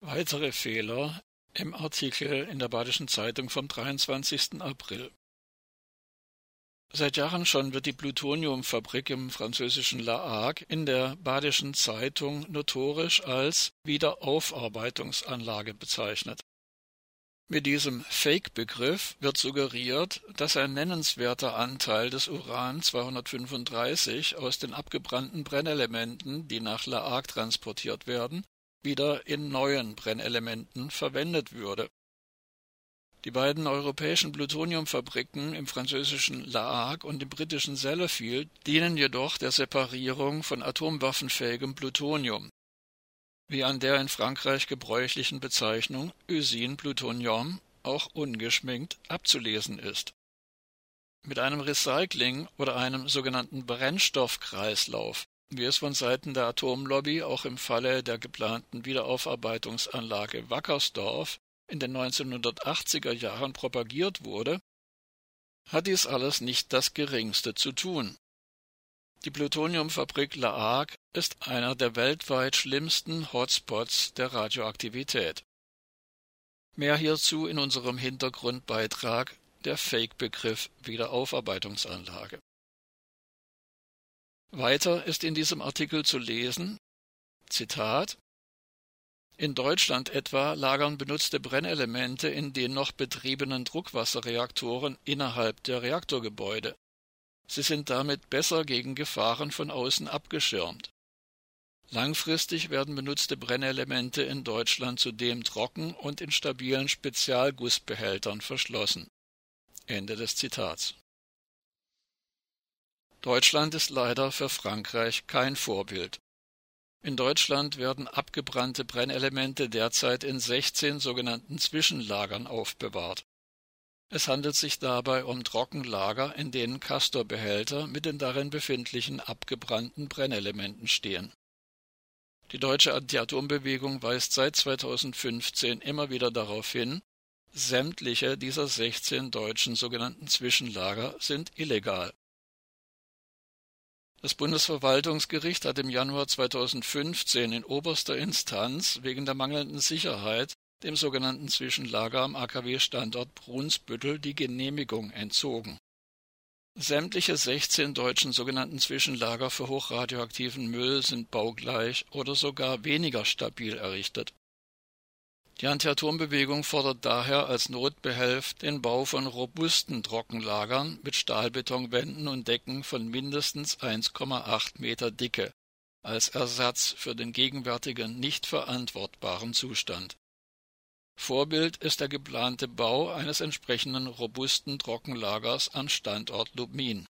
Weitere Fehler im Artikel in der Badischen Zeitung vom 23. April. Seit Jahren schon wird die Plutoniumfabrik im französischen La Hague in der Badischen Zeitung notorisch als Wiederaufarbeitungsanlage bezeichnet. Mit diesem Fake-Begriff wird suggeriert, dass ein nennenswerter Anteil des Uran 235 aus den abgebrannten Brennelementen, die nach La Hague transportiert werden, wieder in neuen Brennelementen verwendet würde. Die beiden europäischen Plutoniumfabriken im französischen La Hague und im britischen Sellafield dienen jedoch der Separierung von atomwaffenfähigem Plutonium, wie an der in Frankreich gebräuchlichen Bezeichnung Usine Plutonium auch ungeschminkt abzulesen ist. Mit einem Recycling oder einem sogenannten Brennstoffkreislauf wie es von Seiten der Atomlobby auch im Falle der geplanten Wiederaufarbeitungsanlage Wackersdorf in den 1980er Jahren propagiert wurde, hat dies alles nicht das geringste zu tun. Die Plutoniumfabrik La Hague ist einer der weltweit schlimmsten Hotspots der Radioaktivität. Mehr hierzu in unserem Hintergrundbeitrag der Fake-Begriff Wiederaufarbeitungsanlage. Weiter ist in diesem Artikel zu lesen Zitat In Deutschland etwa lagern benutzte Brennelemente in den noch betriebenen Druckwasserreaktoren innerhalb der Reaktorgebäude. Sie sind damit besser gegen Gefahren von außen abgeschirmt. Langfristig werden benutzte Brennelemente in Deutschland zudem trocken und in stabilen Spezialgussbehältern verschlossen. Ende des Zitats Deutschland ist leider für Frankreich kein Vorbild. In Deutschland werden abgebrannte Brennelemente derzeit in 16 sogenannten Zwischenlagern aufbewahrt. Es handelt sich dabei um Trockenlager, in denen Castorbehälter mit den darin befindlichen abgebrannten Brennelementen stehen. Die deutsche Anti-Atom-Bewegung weist seit 2015 immer wieder darauf hin, sämtliche dieser 16 deutschen sogenannten Zwischenlager sind illegal. Das Bundesverwaltungsgericht hat im Januar 2015 in oberster Instanz wegen der mangelnden Sicherheit dem sogenannten Zwischenlager am AKW-Standort Brunsbüttel die Genehmigung entzogen. Sämtliche 16 deutschen sogenannten Zwischenlager für hochradioaktiven Müll sind baugleich oder sogar weniger stabil errichtet. Die Anti-Atom-Bewegung fordert daher als Notbehelf den Bau von robusten Trockenlagern mit Stahlbetonwänden und Decken von mindestens 1,8 Meter Dicke als Ersatz für den gegenwärtigen nicht verantwortbaren Zustand. Vorbild ist der geplante Bau eines entsprechenden robusten Trockenlagers am Standort Lubmin